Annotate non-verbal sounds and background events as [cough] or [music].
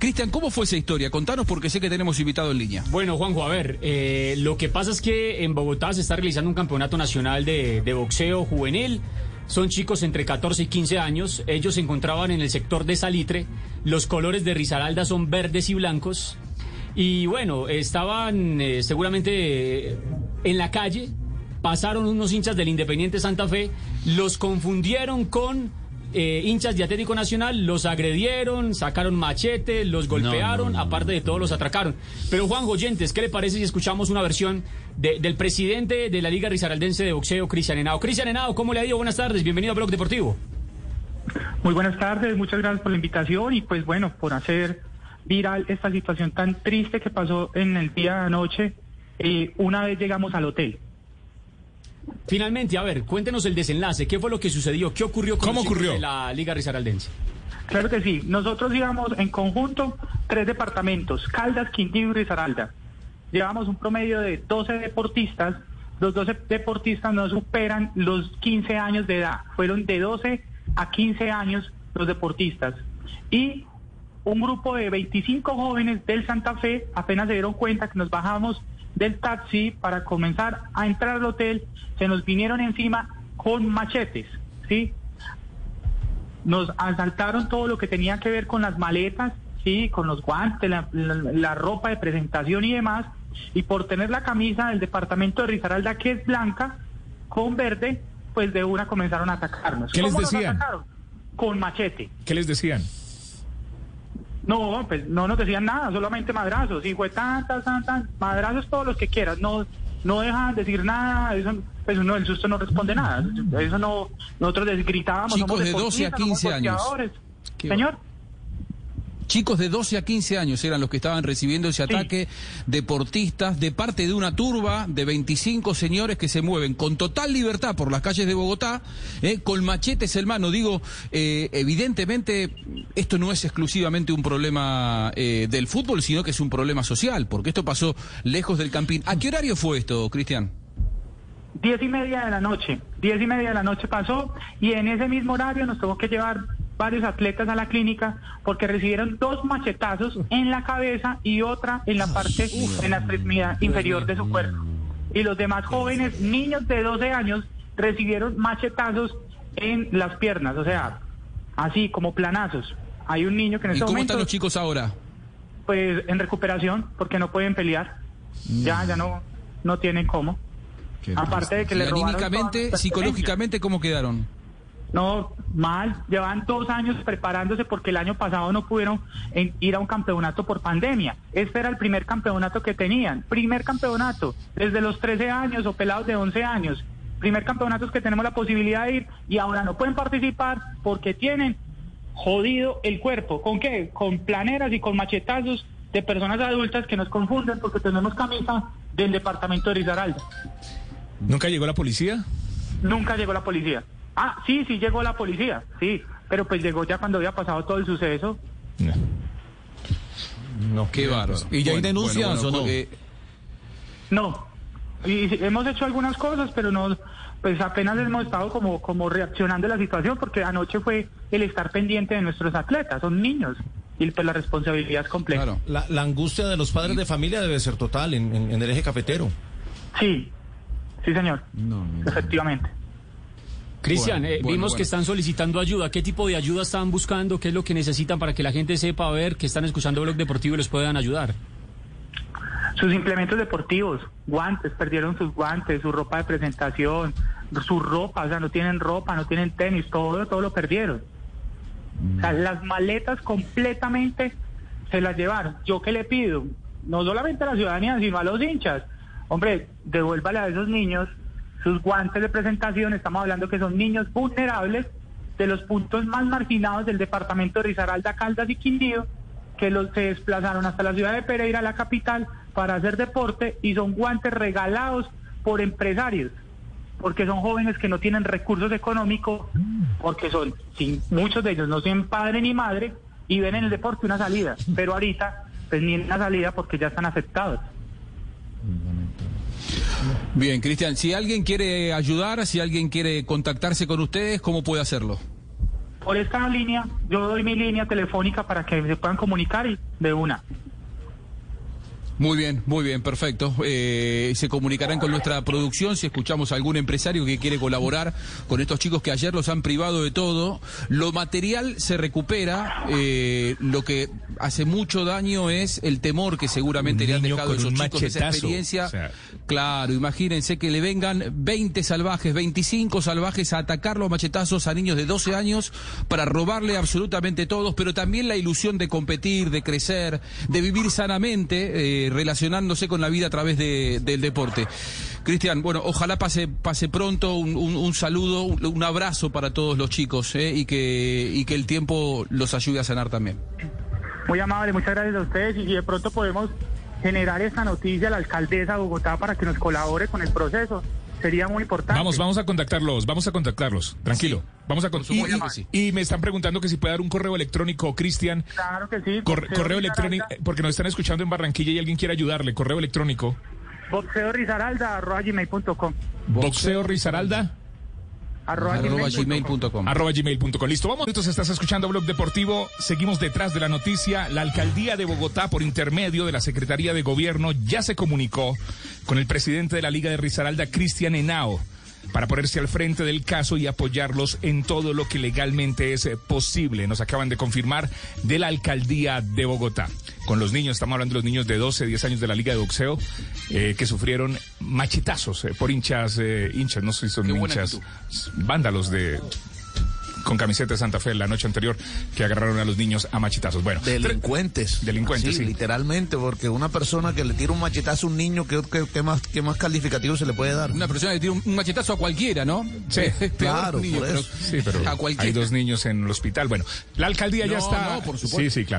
Cristian, ¿cómo fue esa historia? Contanos porque sé que tenemos invitado en línea. Bueno, Juanjo, a ver, eh, lo que pasa es que en Bogotá se está realizando un campeonato nacional de, boxeo juvenil. Son chicos entre 14 y 15 años. Ellos se encontraban en el sector de Salitre. Los colores de Risaralda son verdes y blancos. Y bueno, estaban eh, seguramente eh, en la calle. Pasaron unos hinchas del Independiente Santa Fe. Los confundieron con eh, hinchas de Atlético Nacional los agredieron, sacaron machete, los golpearon, aparte de todo los atracaron. Pero Juan Goyentes, ¿qué le parece si escuchamos una versión de- del presidente de la Liga Risaraldense de Boxeo, Cristian Henao? Cristian Henao, ¿cómo le ha ido? Buenas tardes, bienvenido a Blog Deportivo. Muy buenas tardes, muchas gracias por la invitación y pues bueno, por hacer viral esta situación tan triste que pasó en el día de anoche. Eh, una vez llegamos al hotel. Finalmente, a ver, cuéntenos el desenlace, ¿qué fue lo que sucedió? ¿Qué ocurrió con ¿Cómo los ocurrió? de la Liga Risaraldense? Claro que sí, nosotros íbamos en conjunto tres departamentos, Caldas, Quindío y Risaralda. Llevamos un promedio de 12 deportistas, los 12 deportistas no superan los 15 años de edad, fueron de 12 a 15 años los deportistas. Y un grupo de 25 jóvenes del Santa Fe apenas se dieron cuenta que nos bajamos del taxi para comenzar a entrar al hotel, se nos vinieron encima con machetes, ¿sí? Nos asaltaron todo lo que tenía que ver con las maletas, sí, con los guantes, la, la- la ropa de presentación y demás. Y por tener la camisa del departamento de Risaralda, que es blanca, con verde, pues de una comenzaron a atacarnos. ¿Qué les ¿Cómo nos decían? atacaron? Con machete. ¿Qué les decían? No, pues no nos decían nada, solamente madrazos. Y fue tan, tan, tan, tan, madrazos todos los que quieras. No, no dejan decir nada. Eso, pues uno el susto no responde nada. Eso no, nosotros les gritábamos. Chicos somos de 12 a deportistas, somos 15 años. Señor. Chicos de 12 a 15 años eran los que estaban recibiendo ese Sí. ataque, deportistas, de parte de una turba de 25 señores que se mueven con total libertad por las calles de Bogotá, eh, con machetes en mano. Digo, eh, evidentemente esto no es exclusivamente un problema eh, del fútbol, sino que es un problema social, porque esto pasó lejos del campín. ¿A qué horario fue esto, Cristian? Diez y media de la noche, diez y media de la noche pasó y en ese mismo horario nos tuvo que llevar varios atletas a la clínica porque recibieron dos machetazos en la cabeza y otra en la parte, en la extremidad inferior de su cuerpo. Y los demás jóvenes, niños de 12 años, recibieron machetazos en las piernas, o sea, así como planazos. Hay un niño que en ¿Y este cómo momento, están los chicos ahora? pues en recuperación porque no pueden pelear. Ya, ya no, no tienen cómo. Aparte de que Y le robaron anímicamente, psicológicamente, ¿cómo quedaron? No, mal. Llevan dos años preparándose porque el año pasado no pudieron en- ir a un campeonato por pandemia. Este era el primer campeonato que tenían. Primer campeonato. Desde los 13 años o pelados de 11 años. Primer campeonato es que tenemos la posibilidad de ir y ahora no pueden participar porque tienen jodido el cuerpo. ¿Con qué? Con planeras y con machetazos de personas adultas que nos confunden porque tenemos camisa del departamento de Risaralda. ¿Nunca llegó la policía? Nunca llegó la policía. Ah, sí, sí llegó la policía, sí, pero pues llegó ya cuando había pasado todo el suceso. No. No. Qué bárbaro. ¿Y ya hay denuncias o no? eh, No, y hemos hecho algunas cosas, pero no, pues apenas hemos estado como, como reaccionando a la situación, porque anoche fue el estar pendiente de nuestros atletas, son niños, y pues la responsabilidad es completa. claro. La, la angustia de los padres de familia debe ser total en, en- en el eje cafetero. Sí, sí señor, efectivamente. Cristian, Bueno, eh, bueno, vimos bueno. que están solicitando ayuda. ¿Qué tipo de ayuda están buscando? ¿Qué es lo que necesitan para que la gente sepa a ver que están escuchando Blog Deportivo y les puedan ayudar? Sus implementos deportivos, guantes, perdieron sus guantes, su ropa de presentación, su ropa, o sea, no tienen ropa, no tienen tenis, todo, todo lo perdieron. O sea, las maletas completamente se las llevaron. ¿Yo qué le pido? No solamente a la ciudadanía, sino a los hinchas. Hombre, devuélvale a esos niños sus guantes de presentación. Estamos hablando que son niños vulnerables de los puntos más marginados del departamento de Risaralda, Caldas y Quindío, que los se desplazaron hasta la ciudad de Pereira, la capital, para hacer deporte y son guantes regalados por empresarios porque son jóvenes que no tienen recursos económicos, porque son, sin, muchos de ellos no tienen padre ni madre y ven en el deporte una salida, pero ahorita pues ni una salida porque ya están afectados. Bien, Cristian, si alguien quiere ayudar, si alguien quiere contactarse con ustedes, ¿cómo puede hacerlo? por esta línea, yo doy mi línea telefónica para que se puedan comunicar y de una. Muy bien, muy bien, perfecto. Eh, se comunicarán con nuestra producción si escuchamos a algún empresario que quiere colaborar con estos chicos que ayer los han privado de todo. Lo material se recupera, eh, lo que hace mucho daño es el temor que seguramente le han dejado esos chicos esa experiencia. o sea. Claro, imagínense que le vengan 20 salvajes, 25 salvajes a atacarlo a machetazos a niños de 12 años para robarle absolutamente todos, pero también la ilusión de competir, de crecer, de vivir sanamente, eh, relacionándose con la vida a través de- del deporte. Cristian, bueno, ojalá pase, pase pronto, un, saludo, un, abrazo para todos los chicos eh, y, que, y que el tiempo los ayude a sanar también. Muy amable, muchas gracias a ustedes y de pronto podemos generar esta noticia a la alcaldesa de Bogotá para que nos colabore con el proceso, sería muy importante. Vamos, vamos a contactarlos, vamos a contactarlos. Tranquilo. Sí. Vamos a con- Por y, me están preguntando que si puede dar un correo electrónico, Cristian. Claro que sí. Correo electrónico, risaralda- porque nos están escuchando en Barranquilla y alguien quiere ayudarle. Correo electrónico. Boxeo gmail.com. Boxeo Risaralda. Arroba, Arroba gmail.com. gmail.com. arroba gmail.com. Listo, vamos. Entonces estás escuchando Blog Deportivo. Seguimos detrás de la noticia. La alcaldía de Bogotá, por intermedio de la Secretaría de Gobierno, ya se comunicó con el presidente de la Liga de Risaralda, Cristian Henao, para ponerse al frente del caso y apoyarlos en todo lo que legalmente es eh, posible. Nos acaban de confirmar de la alcaldía de Bogotá. Con los niños, estamos hablando de los niños de 12, 10 años de la Liga de Boxeo, eh, que sufrieron machetazos eh, por hinchas, eh, hinchas, no sé si son hinchas, vándalos de con camiseta de Santa Fe la noche anterior que agarraron a los niños a machetazos. Bueno, Delincuentes. Delincuentes, sí. Literalmente, porque una persona que le tira un machetazo a un niño, ¿qué, qué, qué más, qué más calificativo se le puede dar? Una persona que tira un, un machetazo a cualquiera, ¿no? Sí, [laughs] peor claro, niño, por pero eso. sí, pero a cualquiera. hay dos niños en el hospital. Bueno, la alcaldía ya No, está. no, por supuesto. Sí, sí, claro.